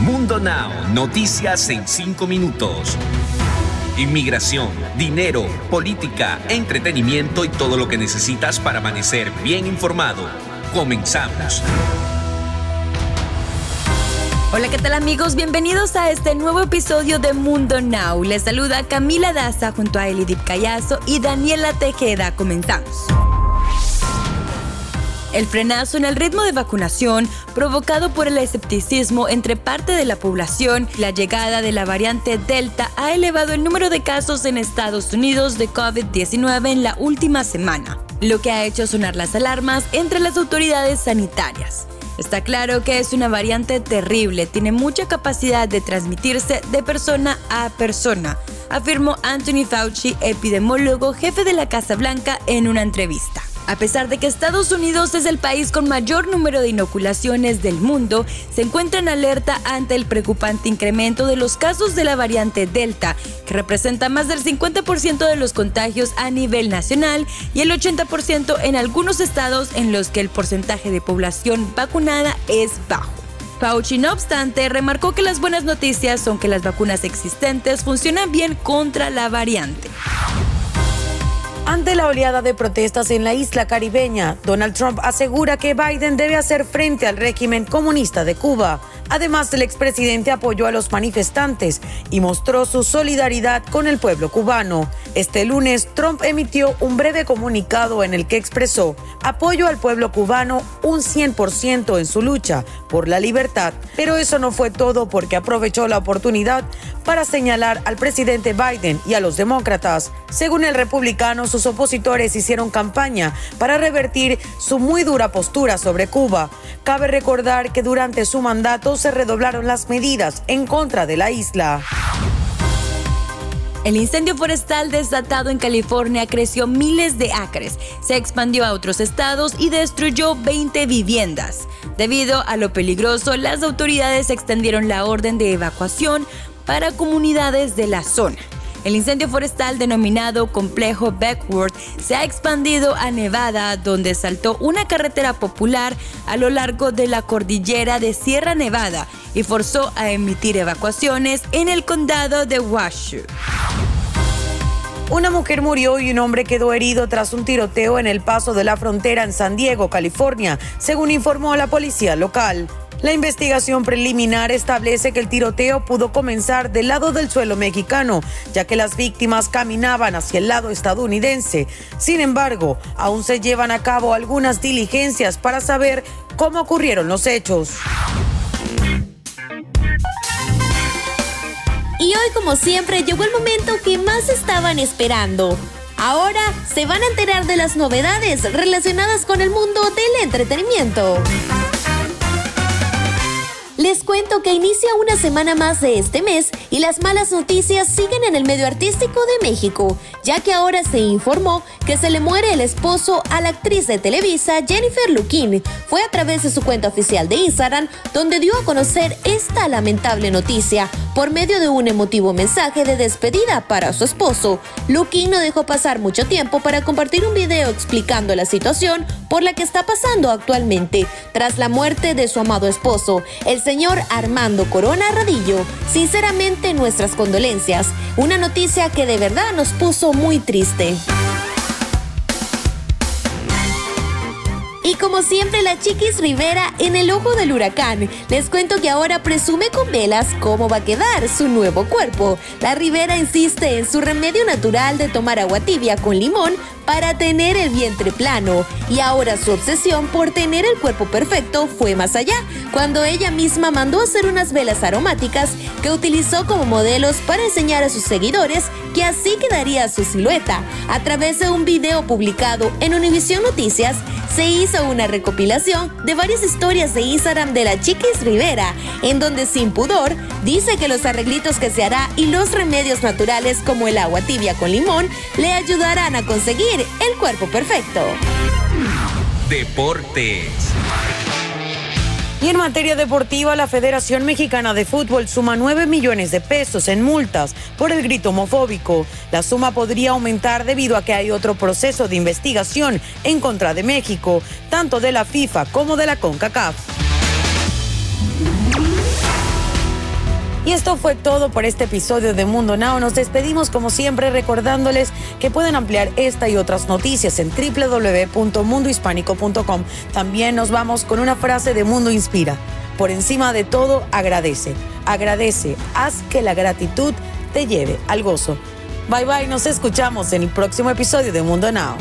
Mundo Now, noticias en 5 minutos. Inmigración, dinero, política, entretenimiento y todo lo que necesitas para amanecer bien informado. Comenzamos. Hola, ¿qué tal amigos? Bienvenidos a este nuevo episodio de Mundo Now. Les saluda Camila Daza junto a Elidip Callazo y Daniela Tejeda. Comenzamos. El frenazo en el ritmo de vacunación provocado por el escepticismo entre parte de la población, la llegada de la variante Delta ha elevado el número de casos en Estados Unidos de COVID-19 en la última semana, lo que ha hecho sonar las alarmas entre las autoridades sanitarias. Está claro que es una variante terrible, tiene mucha capacidad de transmitirse de persona a persona, afirmó Anthony Fauci, epidemiólogo jefe de la Casa Blanca, en una entrevista. A pesar de que Estados Unidos es el país con mayor número de inoculaciones del mundo, se encuentra en alerta ante el preocupante incremento de los casos de la variante Delta, que representa más del 50% de los contagios a nivel nacional y el 80% en algunos estados en los que el porcentaje de población vacunada es bajo. Fauci, no obstante, remarcó que las buenas noticias son que las vacunas existentes funcionan bien contra la variante. Ante la oleada de protestas en la isla caribeña, Donald Trump asegura que Biden debe hacer frente al régimen comunista de Cuba. Además, el expresidente apoyó a los manifestantes y mostró su solidaridad con el pueblo cubano. Este lunes, Trump emitió un breve comunicado en el que expresó apoyo al pueblo cubano un 100% en su lucha por la libertad. Pero eso no fue todo porque aprovechó la oportunidad para señalar al presidente Biden y a los demócratas. Según el republicano, sus opositores hicieron campaña para revertir su muy dura postura sobre Cuba. Cabe recordar que durante su mandato se redoblaron las medidas en contra de la isla. El incendio forestal desatado en California creció miles de acres, se expandió a otros estados y destruyó 20 viviendas. Debido a lo peligroso, las autoridades extendieron la orden de evacuación para comunidades de la zona. El incendio forestal denominado Complejo Beckworth se ha expandido a Nevada, donde saltó una carretera popular a lo largo de la cordillera de Sierra Nevada y forzó a emitir evacuaciones en el condado de Washoe. Una mujer murió y un hombre quedó herido tras un tiroteo en el paso de la frontera en San Diego, California, según informó la policía local. La investigación preliminar establece que el tiroteo pudo comenzar del lado del suelo mexicano, ya que las víctimas caminaban hacia el lado estadounidense. Sin embargo, aún se llevan a cabo algunas diligencias para saber cómo ocurrieron los hechos. Y hoy, como siempre, llegó el momento que más estaban esperando. Ahora se van a enterar de las novedades relacionadas con el mundo del entretenimiento. Les cuento que inicia una semana más de este mes y las malas noticias siguen en el medio artístico de México, ya que ahora se informó que se le muere el esposo a la actriz de Televisa Jennifer Lukin. Fue a través de su cuenta oficial de Instagram donde dio a conocer esta lamentable noticia por medio de un emotivo mensaje de despedida para su esposo. Lukin no dejó pasar mucho tiempo para compartir un video explicando la situación por la que está pasando actualmente tras la muerte de su amado esposo. Señor Armando Corona Radillo. Sinceramente, nuestras condolencias. Una noticia que de verdad nos puso muy triste. Y como siempre, la Chiquis Rivera en el ojo del huracán. Les cuento que ahora presume con velas cómo va a quedar su nuevo cuerpo. La Rivera insiste en su remedio natural de tomar agua tibia con limón para tener el vientre plano. Y ahora su obsesión por tener el cuerpo perfecto fue más allá, cuando ella misma mandó hacer unas velas aromáticas que utilizó como modelos para enseñar a sus seguidores que así quedaría su silueta. A través de un video publicado en Univision Noticias, se hizo una recopilación de varias historias de Instagram de la Chiquis Rivera, en donde sin pudor dice que los arreglitos que se hará y los remedios naturales como el agua tibia con limón le ayudarán a conseguir el cuerpo perfecto. Deportes. Y en materia deportiva, la Federación Mexicana de Fútbol suma 9 millones de pesos en multas por el grito homofóbico. La suma podría aumentar debido a que hay otro proceso de investigación en contra de México, tanto de la FIFA como de la CONCACAF. Y esto fue todo por este episodio de Mundo Now. Nos despedimos como siempre recordándoles que pueden ampliar esta y otras noticias en www.mundohispánico.com. También nos vamos con una frase de Mundo Inspira. Por encima de todo, agradece. Agradece. Haz que la gratitud te lleve al gozo. Bye bye, nos escuchamos en el próximo episodio de Mundo Now.